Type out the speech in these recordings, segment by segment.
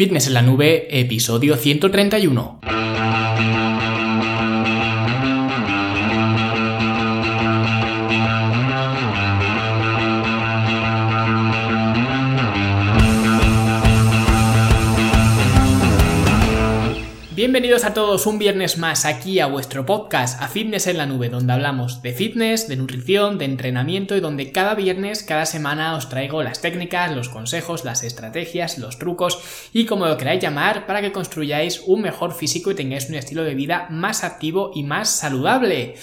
Fitness en la Nube, episodio 131. A todos un viernes más aquí a vuestro podcast, a Fitness en la Nube, donde hablamos de fitness, de nutrición, de entrenamiento y donde cada viernes, cada semana os traigo las técnicas, los consejos, las estrategias, los trucos y como lo queráis llamar para que construyáis un mejor físico y tengáis un estilo de vida más activo y más saludable.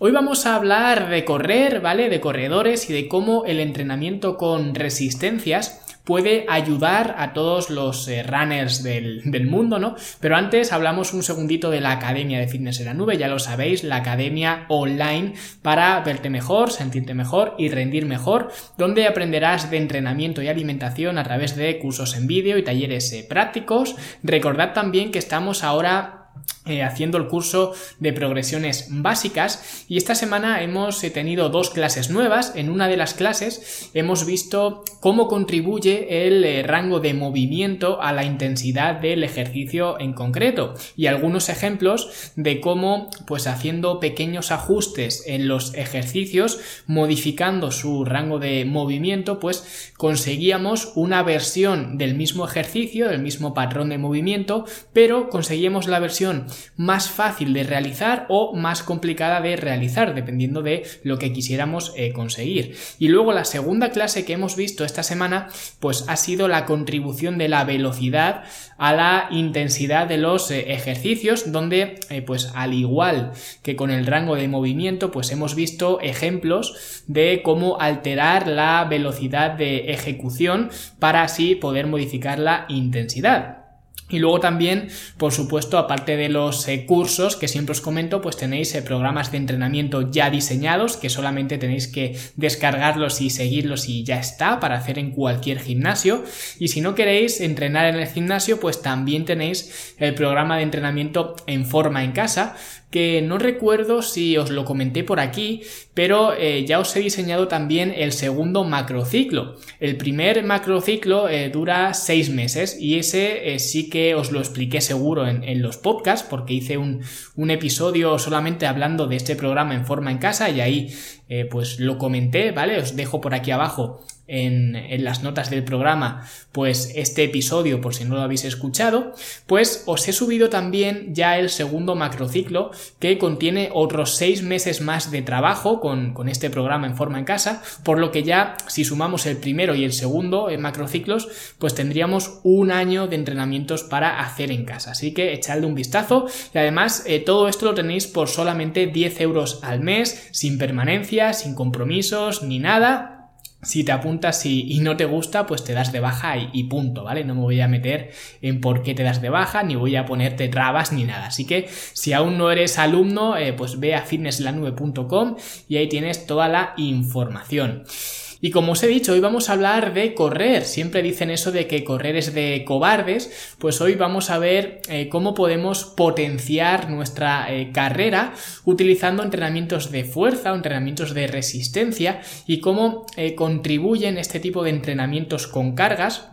Hoy vamos a hablar de correr, ¿vale? De corredores y de cómo el entrenamiento con resistencias puede ayudar a todos los eh, runners del, mundo, ¿no? Pero antes hablamos un segundito de la Academia de Fitness en la Nube, ya lo sabéis, la academia online para verte mejor, sentirte mejor y rendir mejor, donde aprenderás de entrenamiento y alimentación a través de cursos en vídeo y talleres eh, prácticos. Recordad también que estamos ahora eh, haciendo el curso de progresiones básicas y esta semana hemos eh, tenido dos clases nuevas. En una de las clases hemos visto cómo contribuye el eh, rango de movimiento a la intensidad del ejercicio en concreto y algunos ejemplos de cómo pues haciendo pequeños ajustes en los ejercicios modificando su rango de movimiento pues conseguíamos una versión del mismo ejercicio del mismo patrón de movimiento pero conseguíamos la versión más fácil de realizar o más complicada de realizar, dependiendo de lo que quisiéramos eh, conseguir. Y luego la segunda clase que hemos visto esta semana, pues ha sido la contribución de la velocidad a la intensidad de los eh, ejercicios, donde, eh, pues al igual que con el rango de movimiento, pues hemos visto ejemplos de cómo alterar la velocidad de ejecución para así poder modificar la intensidad. Y luego también, por supuesto, aparte de los eh, cursos que siempre os comento, pues tenéis eh, programas de entrenamiento ya diseñados que solamente tenéis que descargarlos y seguirlos y ya está para hacer en cualquier gimnasio. Y si no queréis entrenar en el gimnasio, pues también tenéis el programa de entrenamiento en forma en casa que no recuerdo si os lo comenté por aquí, pero eh, ya os he diseñado también el segundo macrociclo. El primer macrociclo eh, dura seis meses y ese eh, sí que os lo expliqué seguro en, los podcasts porque hice un, un, episodio solamente hablando de este programa en forma en casa y ahí pues lo comenté, ¿vale? Os dejo por aquí abajo en, las notas del programa pues este episodio por si no lo habéis escuchado pues os he subido también ya el segundo macrociclo que contiene otros seis meses más de trabajo con, este programa en forma en casa por lo que ya si sumamos el primero y el segundo en macrociclos pues tendríamos un año de entrenamientos para hacer en casa. Así que echadle un vistazo y además eh, todo esto lo tenéis por solamente 10 euros al mes sin permanencia sin compromisos ni nada si te apuntas y, no te gusta, pues te das de baja y, punto, ¿vale? No me voy a meter en por qué te das de baja, ni voy a ponerte trabas ni nada. Así que si aún no eres alumno, eh, pues ve a fitnesslanube.com y ahí tienes toda la información. Y como os he dicho, hoy vamos a hablar de correr. Siempre dicen eso de que correr es de cobardes. Pues hoy vamos a ver eh, cómo podemos potenciar nuestra eh, carrera utilizando entrenamientos de fuerza entrenamientos de resistencia y cómo eh, contribuyen este tipo de entrenamientos con cargas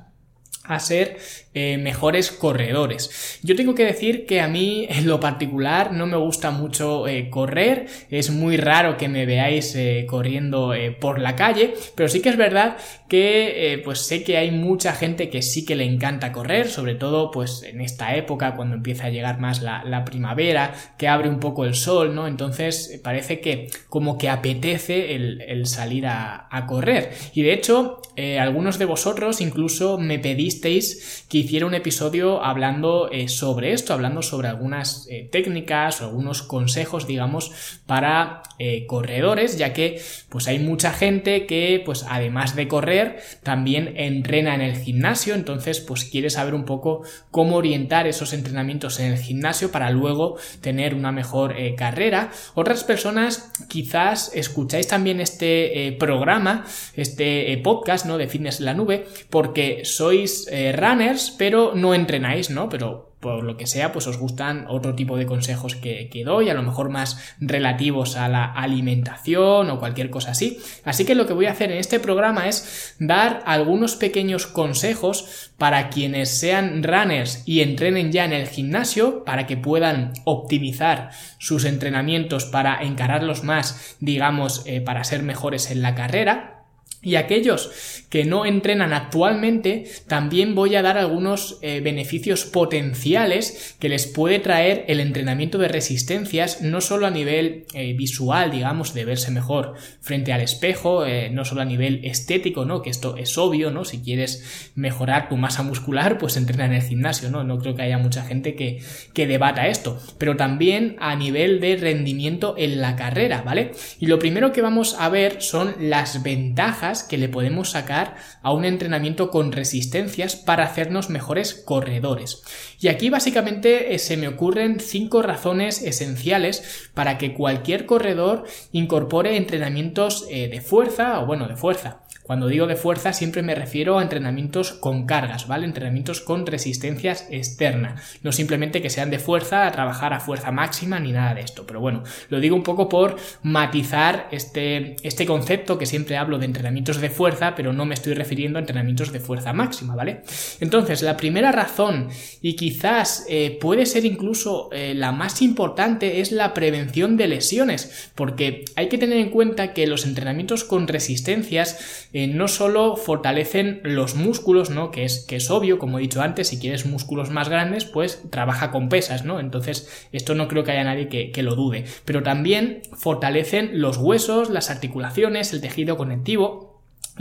a ser eh, mejores corredores. Yo tengo que decir que a mí en lo particular no me gusta mucho eh, correr, es muy raro que me veáis eh, corriendo por la calle, pero sí que es verdad que pues sé que hay mucha gente que sí que le encanta correr, sobre todo pues en esta época cuando empieza a llegar más la, primavera, que abre un poco el sol, ¿no? Entonces parece que como que apetece el, salir a, a, correr. Y de hecho, algunos de vosotros incluso me pedisteis que hiciera un episodio hablando eh, sobre esto, hablando sobre algunas eh, técnicas o algunos consejos, digamos, para eh, corredores, ya que pues hay mucha gente que, pues además de correr, también entrena en el gimnasio, entonces pues quiere saber un poco cómo orientar esos entrenamientos en el gimnasio para luego tener una mejor carrera. Otras personas quizás escucháis también este programa, este podcast, ¿no? De Fitness en la Nube, porque sois runners, pero no entrenáis, ¿no? Pero por lo que sea, pues os gustan otro tipo de consejos que, que, doy, a lo mejor más relativos a la alimentación o cualquier cosa así. Así que lo que voy a hacer en este programa es dar algunos pequeños consejos para quienes sean runners y entrenen ya en el gimnasio, para que puedan optimizar sus entrenamientos para encararlos más, digamos, eh, para ser mejores en la carrera. Y aquellos que no entrenan actualmente, también voy a dar algunos eh, beneficios potenciales que les puede traer el entrenamiento de resistencias, no solo a nivel eh, visual, digamos, de verse mejor frente al espejo, eh, no solo a nivel estético, ¿no? Que esto es obvio, ¿no? Si quieres mejorar tu masa muscular, pues entrena en el gimnasio, ¿no? No creo que haya mucha gente que, que debata esto, pero también a nivel de rendimiento en la carrera, ¿vale? Y lo primero que vamos a ver son las ventajas que le podemos sacar a un entrenamiento con resistencias para hacernos mejores corredores. Y aquí básicamente eh, se me ocurren cinco razones esenciales para que cualquier corredor incorpore entrenamientos eh, de fuerza o bueno, de fuerza cuando digo de fuerza siempre me refiero a entrenamientos con cargas, ¿vale? Entrenamientos con resistencias externa. No simplemente que sean de fuerza a trabajar a fuerza máxima ni nada de esto. Pero bueno, lo digo un poco por matizar este, este concepto que siempre hablo de entrenamientos de fuerza, pero no me estoy refiriendo a entrenamientos de fuerza máxima, ¿vale? Entonces, la primera razón, y quizás eh, puede ser incluso eh, la más importante, es la prevención de lesiones. Porque hay que tener en cuenta que los entrenamientos con resistencias no solo fortalecen los músculos, ¿no? Que es, que es obvio, como he dicho antes, si quieres músculos más grandes, pues trabaja con pesas, ¿no? Entonces, esto no creo que haya nadie que lo dude. Pero también fortalecen los huesos, las articulaciones, el tejido conectivo,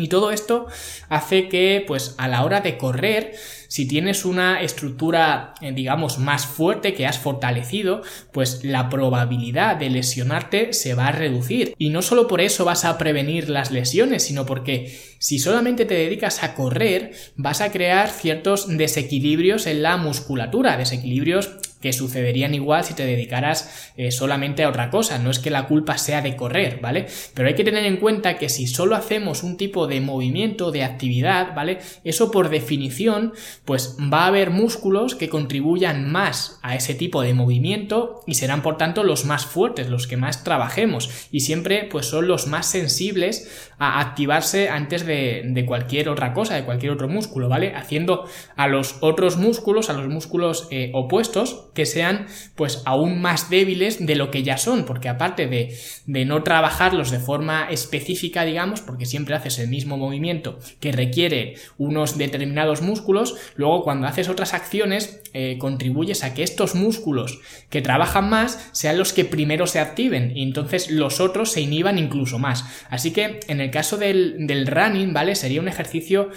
y todo esto hace que, pues, a la hora de correr, si tienes una estructura, eh, digamos, más fuerte que has fortalecido, pues la probabilidad de lesionarte se va a reducir. Y no solo por eso vas a prevenir las lesiones, sino porque si solamente te dedicas a correr, vas a crear ciertos desequilibrios en la musculatura, desequilibrios que sucederían igual si te dedicaras eh, solamente a otra cosa. No es que la culpa sea de correr, ¿vale? Pero hay que tener en cuenta que si solo hacemos un tipo de movimiento, de actividad, ¿vale? Eso por definición, pues va a haber músculos que contribuyan más a ese tipo de movimiento y serán por tanto los más fuertes, los que más trabajemos y siempre pues son los más sensibles a activarse antes de, de cualquier otra cosa, de cualquier otro músculo, ¿vale? Haciendo a los otros músculos, a los músculos eh, opuestos, que sean pues aún más débiles de lo que ya son, porque aparte de, de no trabajarlos de forma específica, digamos, porque siempre haces el mismo movimiento que requiere unos determinados músculos, luego cuando haces otras acciones eh, contribuyes a que estos músculos que trabajan más sean los que primero se activen y entonces los otros se inhiban incluso más. Así que en el caso del, del running, ¿vale? Sería un ejercicio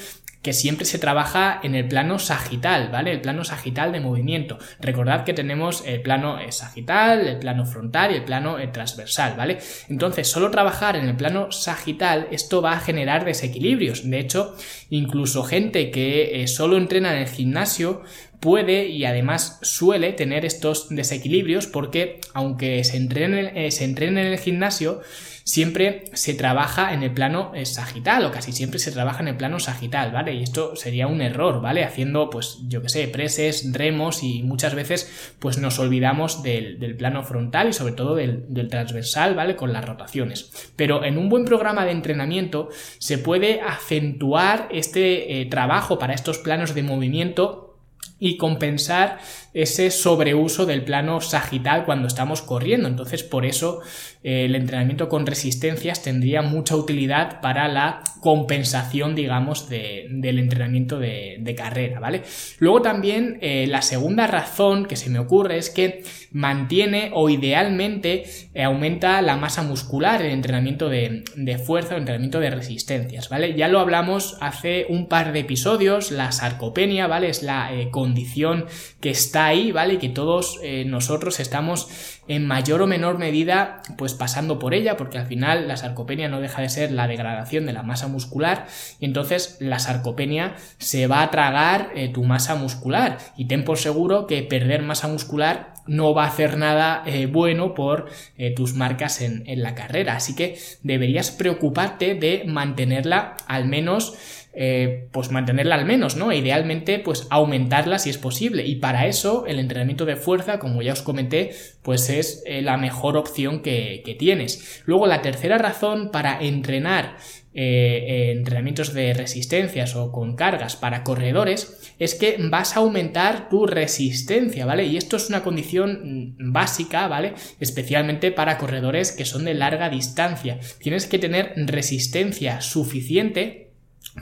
que siempre se trabaja en el plano sagital, ¿vale? El plano sagital de movimiento. Recordad que tenemos el plano eh, sagital, el plano frontal y el plano eh, transversal, ¿vale? Entonces, solo trabajar en el plano sagital, esto va a generar desequilibrios. De hecho, incluso gente que eh, solo entrena en el gimnasio puede y además suele tener estos desequilibrios porque aunque se entrene, se entrene en el gimnasio, siempre se trabaja en el plano eh, sagital o casi siempre se trabaja en el plano sagital, ¿vale? Y esto sería un error, ¿vale? Haciendo, pues, yo que sé, preses, remos y muchas veces, pues nos olvidamos del, plano frontal y sobre todo del, transversal, ¿vale? Con las rotaciones. Pero en un buen programa de entrenamiento se puede acentuar este eh, trabajo para estos planos de movimiento y compensar ese sobreuso del plano sagital cuando estamos corriendo. Entonces, por eso el entrenamiento con resistencias tendría mucha utilidad para la compensación, digamos, del entrenamiento de, carrera, ¿vale? Luego también eh, la segunda razón que se me ocurre es que mantiene o idealmente eh, aumenta la masa muscular, el entrenamiento de, fuerza o entrenamiento de resistencias, ¿vale? Ya lo hablamos hace un par de episodios, la sarcopenia, ¿vale? Es la condición que está ahí, ¿vale? Y que todos nosotros estamos en mayor o menor medida pues pasando por ella porque al final la sarcopenia no deja de ser la degradación de la masa muscular y entonces la sarcopenia se va a tragar eh, tu masa muscular y ten por seguro que perder masa muscular no va a hacer nada eh, bueno por eh, tus marcas en la carrera. Así que deberías preocuparte de mantenerla al menos eh, pues mantenerla al menos, ¿no? Idealmente, pues aumentarla si es posible. Y para eso, el entrenamiento de fuerza, como ya os comenté, pues es eh, la mejor opción que, tienes. Luego, la tercera razón para entrenar eh, entrenamientos de resistencias o con cargas para corredores es que vas a aumentar tu resistencia, ¿vale? Y esto es una condición mm, básica, ¿vale? Especialmente para corredores que son de larga distancia. Tienes que tener resistencia suficiente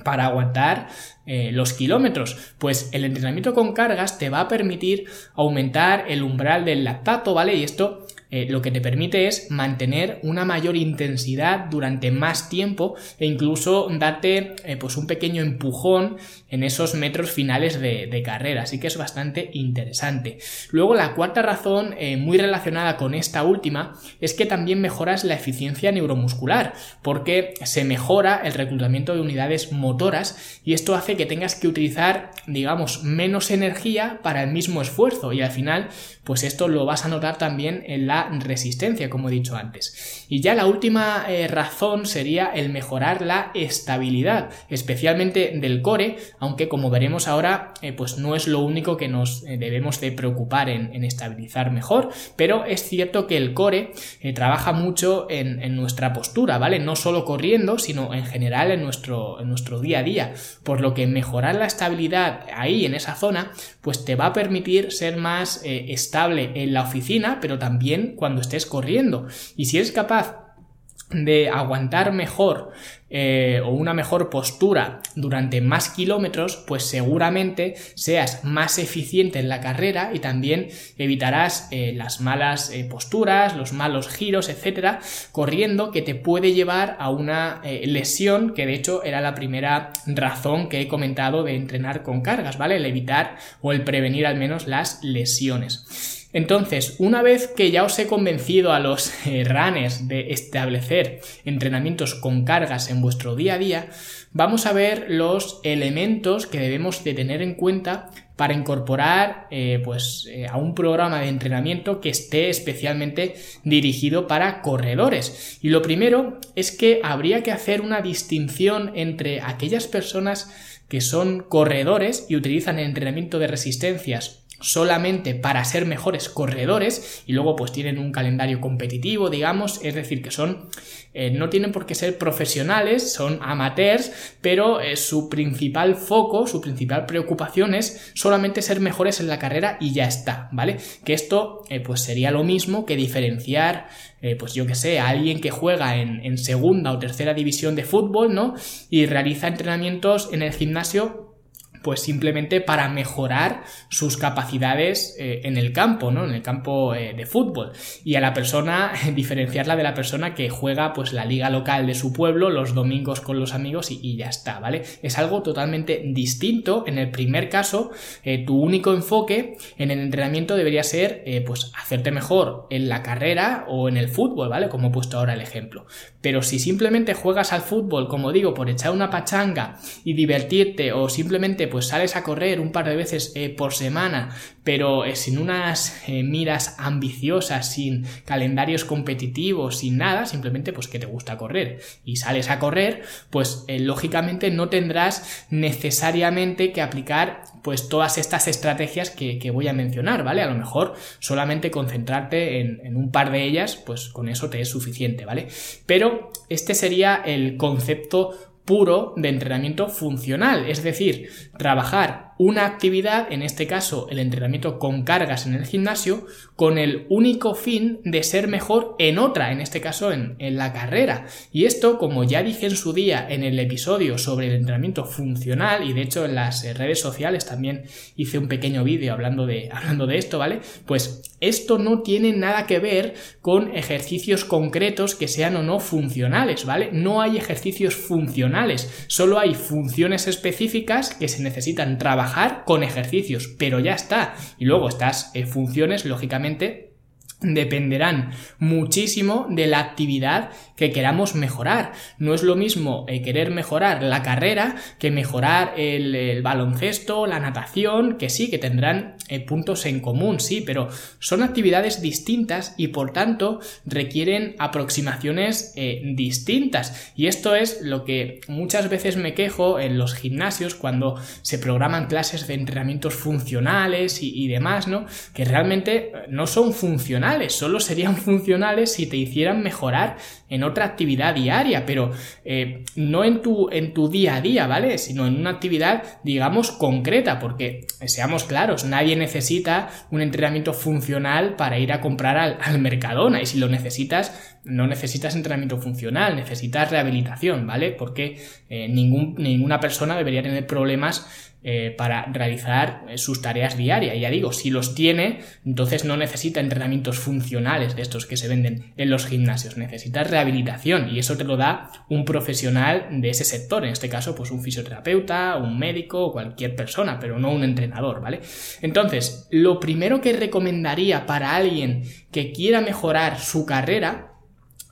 para aguantar eh, los kilómetros, pues el entrenamiento con cargas te va a permitir aumentar el umbral del lactato, ¿vale? Y esto eh, lo que te permite es mantener una mayor intensidad durante más tiempo e incluso darte eh, pues un pequeño empujón en esos metros finales de, carrera, así que es bastante interesante. Luego la cuarta razón, eh, muy relacionada con esta última, es que también mejoras la eficiencia neuromuscular, porque se mejora el reclutamiento de unidades motoras y esto hace que tengas que utilizar, digamos, menos energía para el mismo esfuerzo y al final, pues esto lo vas a notar también en la resistencia, como he dicho antes. Y ya la última eh, razón sería el mejorar la estabilidad, especialmente del core, aunque como veremos ahora, eh, pues no es lo único que nos eh, debemos de preocupar en, estabilizar mejor, pero es cierto que el core trabaja mucho en, nuestra postura, ¿vale? No solo corriendo, sino en general en nuestro, en nuestro día a día, por lo que mejorar la estabilidad ahí, en esa zona, pues te va a permitir ser más estable en la oficina, pero también cuando estés corriendo. Y si eres capaz de aguantar mejor eh, o una mejor postura durante más kilómetros, pues seguramente seas más eficiente en la carrera y también evitarás eh, las malas eh, posturas, los malos giros, etcétera, corriendo que te puede llevar a una lesión que de hecho era la primera razón que he comentado de entrenar con cargas, ¿vale? El evitar o el prevenir al menos las lesiones. Entonces, una vez que ya os he convencido a los eh, runners de establecer entrenamientos con cargas en vuestro día a día, vamos a ver los elementos que debemos de tener en cuenta para incorporar eh, pues, eh, a un programa de entrenamiento que esté especialmente dirigido para corredores. Y lo primero es que habría que hacer una distinción entre aquellas personas que son corredores y utilizan el entrenamiento de resistencias solamente para ser mejores corredores y luego pues tienen un calendario competitivo, digamos, es decir, que son, eh, no tienen por qué ser profesionales, son amateurs, pero eh, su principal foco, su principal preocupación es solamente ser mejores en la carrera y ya está, ¿vale? Que esto eh, pues sería lo mismo que diferenciar, pues yo que sé, a alguien que juega en, en segunda o tercera división de fútbol, ¿no? Y realiza entrenamientos en el gimnasio pues simplemente para mejorar sus capacidades eh, en el campo, ¿no? En el campo eh, de fútbol. Y a la persona, diferenciarla de la persona que juega pues la liga local de su pueblo los domingos con los amigos y, ya está, ¿vale? Es algo totalmente distinto. En el primer caso, eh, tu único enfoque en el entrenamiento debería ser pues hacerte mejor en la carrera o en el fútbol, ¿vale? Como he puesto ahora el ejemplo. Pero si simplemente juegas al fútbol, como digo, por echar una pachanga y divertirte o simplemente pues sales a correr un par de veces eh, por semana, pero eh, sin unas eh, miras ambiciosas, sin calendarios competitivos, sin nada, simplemente pues que te gusta correr y sales a correr, pues lógicamente no tendrás necesariamente que aplicar pues todas estas estrategias que, voy a mencionar, ¿vale? A lo mejor solamente concentrarte en, en, un par de ellas, pues con eso te es suficiente, ¿vale? Pero este sería el concepto puro de entrenamiento funcional, es decir, trabajar una actividad, en este caso el entrenamiento con cargas en el gimnasio, con el único fin de ser mejor en otra, en este caso en, la carrera. Y esto, como ya dije en su día en el episodio sobre el entrenamiento funcional, y de hecho en las redes sociales también hice un pequeño vídeo hablando de, hablando de esto, ¿vale? Pues esto no tiene nada que ver con ejercicios concretos que sean o no funcionales, ¿vale? No hay ejercicios funcionales, solo hay funciones específicas que se necesitan trabajar con ejercicios, pero ya está. Y luego estas eh, funciones, lógicamente, dependerán muchísimo de la actividad que queramos mejorar. No es lo mismo eh, querer mejorar la carrera que mejorar el, baloncesto, la natación, que sí, que tendrán eh, puntos en común, sí, pero son actividades distintas y por tanto requieren aproximaciones eh, distintas. Y esto es lo que muchas veces me quejo en los gimnasios cuando se programan clases de entrenamientos funcionales y, demás, ¿no? Que realmente no son funcionales, solo serían funcionales si te hicieran mejorar en otra actividad diaria, pero eh, no en tu, en tu día a día, ¿vale? Sino en una actividad, digamos, concreta, porque seamos claros, nadie necesita un entrenamiento funcional para ir a comprar al, Mercadona, y si lo necesitas, no necesitas entrenamiento funcional, necesitas rehabilitación, ¿vale? Porque eh, ningún, ninguna persona debería tener problemas eh, para realizar eh, sus tareas diarias. Ya digo, si los tiene, entonces no necesita entrenamientos funcionales de estos que se venden en los gimnasios, necesita rehabilitación y eso te lo da un profesional de ese sector, en este caso pues un fisioterapeuta, un médico o cualquier persona, pero no un entrenador, ¿vale? Entonces, lo primero que recomendaría para alguien que quiera mejorar su carrera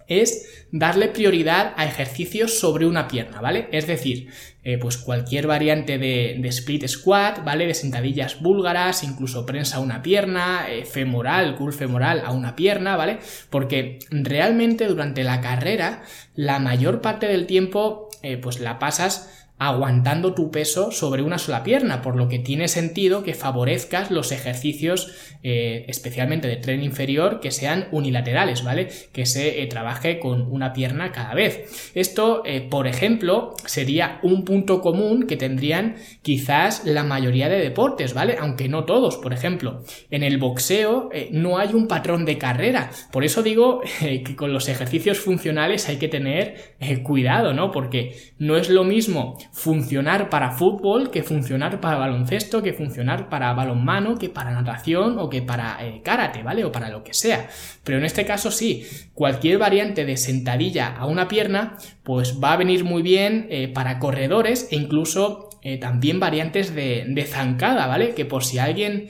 es darle prioridad a ejercicios sobre una pierna, ¿vale? Es decir, eh, pues cualquier variante de, split squat, ¿vale? De sentadillas búlgaras, incluso prensa a una pierna, eh, femoral, curl femoral a una pierna, ¿vale? Porque realmente durante la carrera, la mayor parte del tiempo, eh, pues la pasas aguantando tu peso sobre una sola pierna, por lo que tiene sentido que favorezcas los ejercicios, eh, especialmente de tren inferior, que sean unilaterales, ¿vale? Que se eh, trabaje con una pierna cada vez. Esto, eh, por ejemplo, sería un punto común que tendrían quizás la mayoría de deportes, ¿vale? Aunque no todos, por ejemplo, en el boxeo no hay un patrón de carrera, por eso digo que con los ejercicios funcionales hay que tener cuidado, ¿no? Porque no es lo mismo funcionar para fútbol, que funcionar para baloncesto, que funcionar para balonmano, que para natación o que para eh, karate, ¿vale? O para lo que sea. Pero en este caso sí, cualquier variante de sentadilla a una pierna, pues va a venir muy bien eh, para corredores e incluso eh, también variantes de, de zancada, ¿vale? Que por si alguien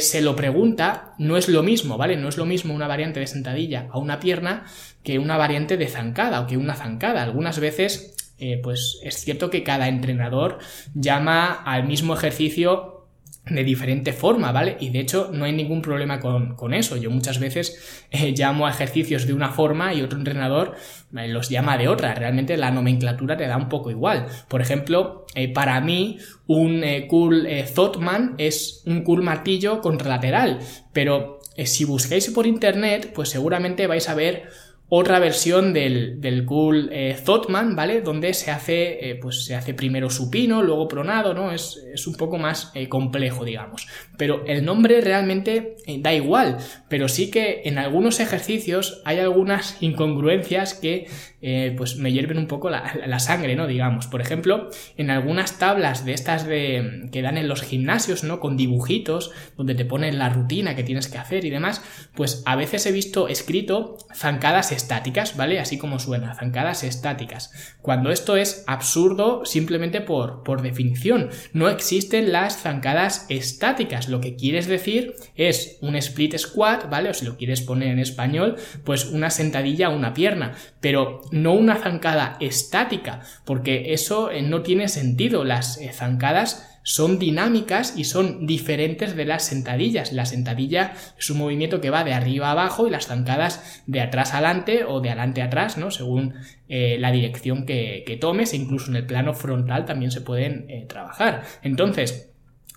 se lo pregunta, no es lo mismo, ¿vale? No es lo mismo una variante de sentadilla a una pierna que una variante de zancada o que una zancada. Algunas veces eh, pues es cierto que cada entrenador llama al mismo ejercicio de diferente forma, ¿vale? Y de hecho no hay ningún problema con, eso. Yo muchas veces eh, llamo a ejercicios de una forma y otro entrenador eh, los llama de otra. Realmente la nomenclatura te da un poco igual. Por ejemplo, para mí un cool Zotman es un cool martillo contralateral, pero si buscáis por internet, pues seguramente vais a ver otra versión del, del cool eh, Thotman, ¿vale? Donde se hace, eh, pues se hace primero supino, luego pronado, ¿no? Es, es un poco más eh, complejo, digamos. Pero el nombre realmente da igual, pero sí que en algunos ejercicios hay algunas incongruencias que pues me hierven un poco la, la, sangre, ¿no? Digamos. Por ejemplo, en algunas tablas de estas de, que dan en los gimnasios, ¿no? Con dibujitos, donde te ponen la rutina que tienes que hacer y demás, pues a veces he visto escrito zancadas estáticas, ¿vale? Así como suena, zancadas estáticas. Cuando esto es absurdo simplemente por, por definición. No existen las zancadas estáticas. Lo que quieres decir es un split squat, ¿vale? O si lo quieres poner en español, pues una sentadilla a una pierna. Pero no una zancada estática, porque eso eh, no tiene sentido. Las eh, zancadas son dinámicas y son diferentes de las sentadillas. La sentadilla es un movimiento que va de arriba a abajo y las zancadas de atrás adelante o de adelante a atrás, ¿no? Según eh, la dirección que, tomes e incluso en el plano frontal también se pueden eh, trabajar. Entonces,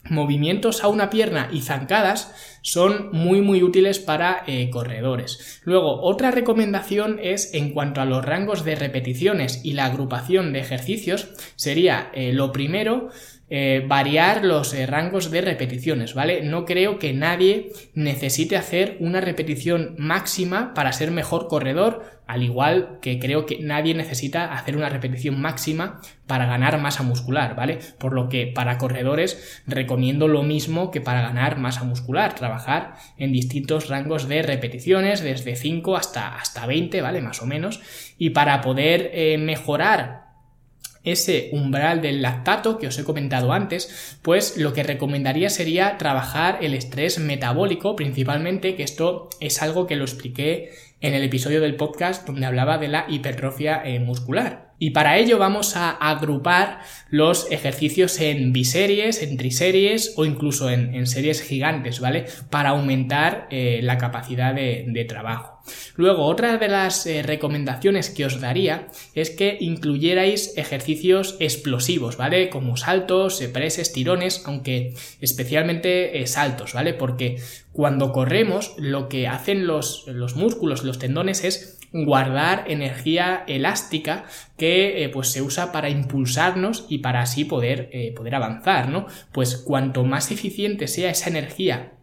movimientos a una pierna y zancadas son muy muy útiles para eh, corredores. Luego, otra recomendación es en cuanto a los rangos de repeticiones y la agrupación de ejercicios, sería lo primero eh, variar los eh, rangos de repeticiones, ¿vale? No creo que nadie necesite hacer una repetición máxima para ser mejor corredor, al igual que creo que nadie necesita hacer una repetición máxima para ganar masa muscular, ¿vale? Por lo que para corredores recomiendo lo mismo que para ganar masa muscular, trabajar en distintos rangos de repeticiones, desde 5 hasta, hasta 20, ¿vale? Más o menos. Y para poder eh, mejorar ese umbral del lactato que os he comentado antes, pues lo que recomendaría sería trabajar el estrés metabólico principalmente, que esto es algo que lo expliqué en el episodio del podcast donde hablaba de la hipertrofia eh, muscular. Y para ello vamos a agrupar los ejercicios en biseries, en triseries o incluso en, series gigantes, ¿vale? Para aumentar eh, la capacidad de, trabajo. Luego, otra de las eh, recomendaciones que os daría es que incluyerais ejercicios explosivos, ¿vale? Como saltos, preses, tirones, aunque especialmente saltos, ¿vale? Porque cuando corremos, lo que hacen los, los músculos, los tendones es guardar energía elástica que eh, pues se usa para impulsarnos y para así poder, eh, poder avanzar, ¿no? Pues cuanto más eficiente sea esa energía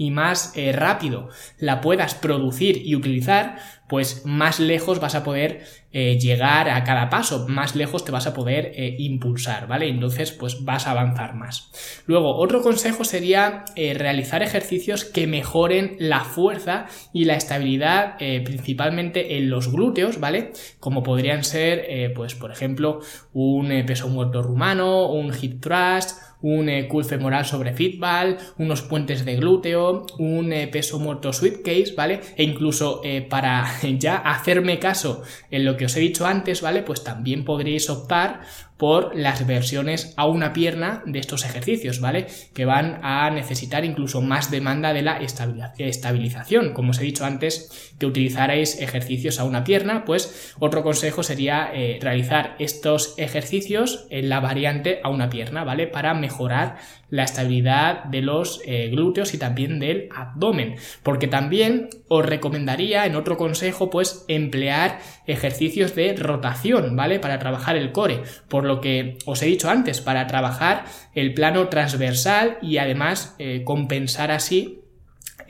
y más eh, rápido la puedas producir y utilizar, pues más lejos vas a poder eh, llegar a cada paso, más lejos te vas a poder eh, impulsar, ¿vale? Entonces, pues vas a avanzar más. Luego, otro consejo sería realizar ejercicios que mejoren la fuerza y la estabilidad, principalmente en los glúteos, ¿vale? Como podrían ser, pues, por ejemplo, un peso muerto rumano, un hip thrust, un eh, femoral sobre fitball, unos puentes de glúteo, un peso muerto sweet case, ¿vale? E incluso para ya hacerme caso en lo que os he dicho antes, ¿vale? Pues también podréis optar por las versiones a una pierna de estos ejercicios, ¿vale? Que van a necesitar incluso más demanda de la estabilización. Como os he dicho antes, que utilizarais ejercicios a una pierna, pues otro consejo sería eh, realizar estos ejercicios en la variante a una pierna, ¿vale? Para mejorar la estabilidad de los eh, glúteos y también del abdomen. Porque también os recomendaría en otro consejo, pues emplear ejercicios de rotación, ¿vale? Para trabajar el core. Lo que os he dicho antes, para trabajar el plano transversal y además eh, compensar así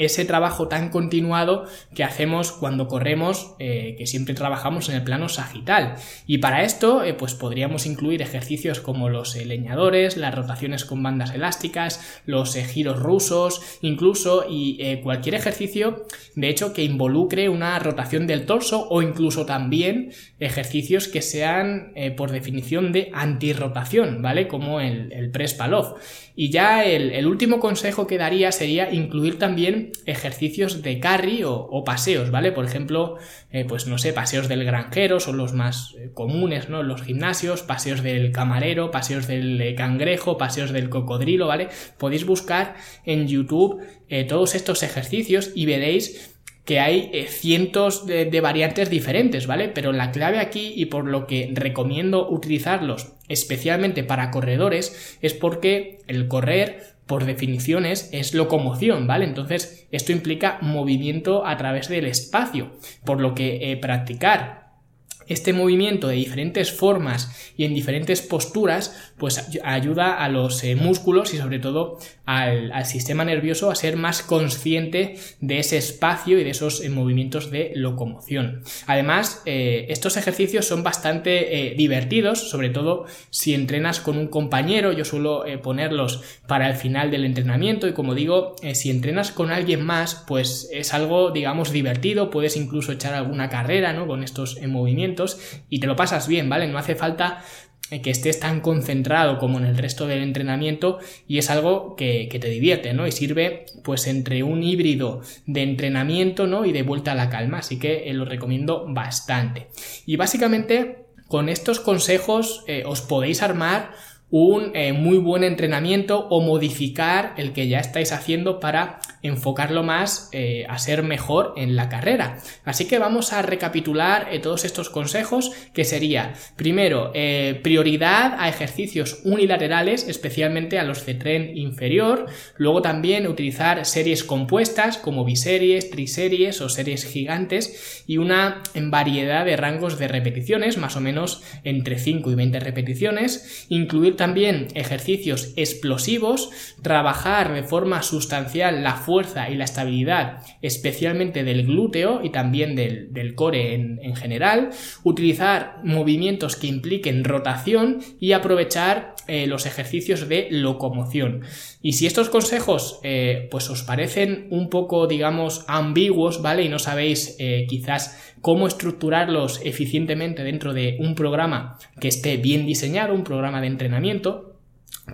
ese trabajo tan continuado que hacemos cuando corremos, eh, que siempre trabajamos en el plano sagital. Y para esto, eh, pues podríamos incluir ejercicios como los leñadores, las rotaciones con bandas elásticas, los giros rusos, incluso y cualquier ejercicio, de hecho, que involucre una rotación del torso o incluso también ejercicios que sean, por definición, de antirrotación, ¿vale? Como el, el press palov. Y ya el, último consejo que daría sería incluir también ejercicios de carry o, paseos, ¿vale? Por ejemplo, eh, pues no sé, paseos del granjero son los más eh, comunes, ¿no? Los gimnasios, paseos del camarero, paseos del eh, cangrejo, paseos del cocodrilo, ¿vale? Podéis buscar en YouTube todos estos ejercicios y veréis que hay cientos de, variantes diferentes, ¿vale? Pero la clave aquí y por lo que recomiendo utilizarlos especialmente para corredores es porque el correr por definiciones es locomoción, ¿vale? Entonces esto implica movimiento a través del espacio, por lo que eh, practicar este movimiento de diferentes formas y en diferentes posturas, pues ayuda a los eh, músculos y sobre todo al, sistema nervioso a ser más consciente de ese espacio y de esos eh, movimientos de locomoción. Además, eh, estos ejercicios son bastante divertidos, sobre todo si entrenas con un compañero, yo suelo ponerlos para el final del entrenamiento y como digo, si entrenas con alguien más, pues es algo, digamos, divertido, puedes incluso echar alguna carrera, ¿no? Con estos movimientos y te lo pasas bien, ¿vale? No hace falta eh, que estés tan concentrado como en el resto del entrenamiento y es algo que, te divierte, ¿no? Y sirve pues entre un híbrido de entrenamiento, ¿no? Y de vuelta a la calma, así que eh, lo recomiendo bastante. Y básicamente con estos consejos eh, os podéis armar un muy buen entrenamiento o modificar el que ya estáis haciendo para enfocarlo más eh, a ser mejor en la carrera. Así que vamos a recapitular eh, todos estos consejos que sería, primero, eh, prioridad a ejercicios unilaterales, especialmente a los de tren inferior, luego también utilizar series compuestas como biseries, triseries o series gigantes y una variedad de rangos de repeticiones, más o menos entre 5 y 20 repeticiones, incluir también ejercicios explosivos, trabajar de forma sustancial la fuerza y la estabilidad, especialmente del glúteo y también del, core en, en, general, utilizar movimientos que impliquen rotación y aprovechar eh, los ejercicios de locomoción. Y si estos consejos eh, pues os parecen un poco, digamos, ambiguos, ¿vale? Y no sabéis eh, quizás cómo estructurarlos eficientemente dentro de un programa que esté bien diseñado, un programa de entrenamiento, entrenamiento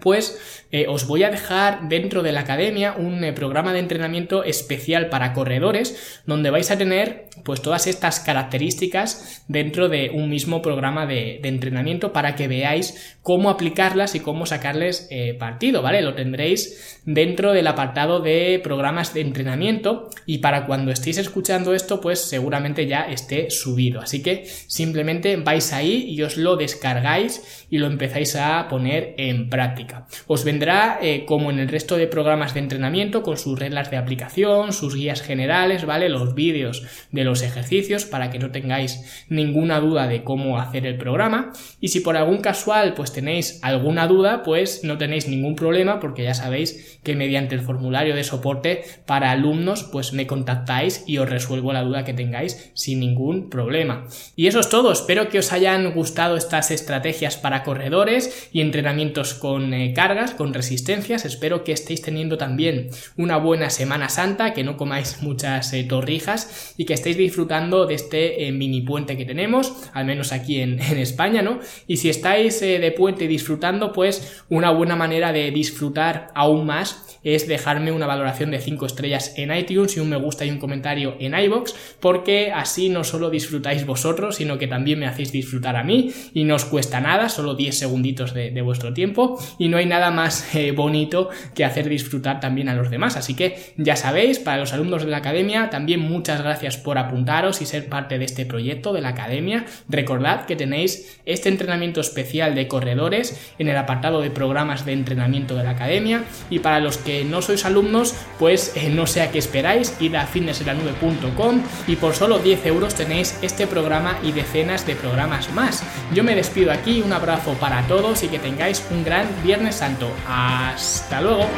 pues eh, os voy a dejar dentro de la academia un eh, programa de entrenamiento especial para corredores donde vais a tener pues todas estas características dentro de un mismo programa de, entrenamiento para que veáis cómo aplicarlas y cómo sacarles eh, partido, ¿vale? Lo tendréis dentro del apartado de programas de entrenamiento y para cuando estéis escuchando esto pues seguramente ya esté subido. Así que simplemente vais ahí y os lo descargáis y lo empezáis a poner en práctica. Os vendrá eh, como en el resto de programas de entrenamiento con sus reglas de aplicación, sus guías generales, ¿vale? Los vídeos de los ejercicios para que no tengáis ninguna duda de cómo hacer el programa y si por algún casual pues tenéis alguna duda pues no tenéis ningún problema porque ya sabéis que mediante el formulario de soporte para alumnos pues me contactáis y os resuelvo la duda que tengáis sin ningún problema. Y eso es todo, espero que os hayan gustado estas estrategias para corredores y entrenamientos con eh, cargas, con resistencias, espero que estéis teniendo también una buena Semana Santa, que no comáis muchas eh, torrijas y que estéis disfrutando de este eh, mini puente que tenemos, al menos aquí en, en España, ¿no? Y si estáis de puente disfrutando, pues una buena manera de disfrutar aún más es dejarme una valoración de 5 estrellas en iTunes y un me gusta y un comentario en iBox, porque así no solo disfrutáis vosotros, sino que también me hacéis disfrutar a mí y no os cuesta nada, solo 10 segunditos de, vuestro tiempo y no hay nada más eh, bonito que hacer disfrutar también a los demás. Así que ya sabéis, para los alumnos de la academia, también muchas gracias por apuntaros y ser parte de este proyecto de la academia. Recordad que tenéis este entrenamiento especial de corredores en el apartado de programas de entrenamiento de la academia y para los que no sois alumnos, pues eh, no sé a qué esperáis, id a fitnesselanube.com y por solo 10 euros tenéis este programa y decenas de programas más. Yo me despido aquí, un abrazo para todos y que tengáis un gran Viernes Santo. Hasta luego.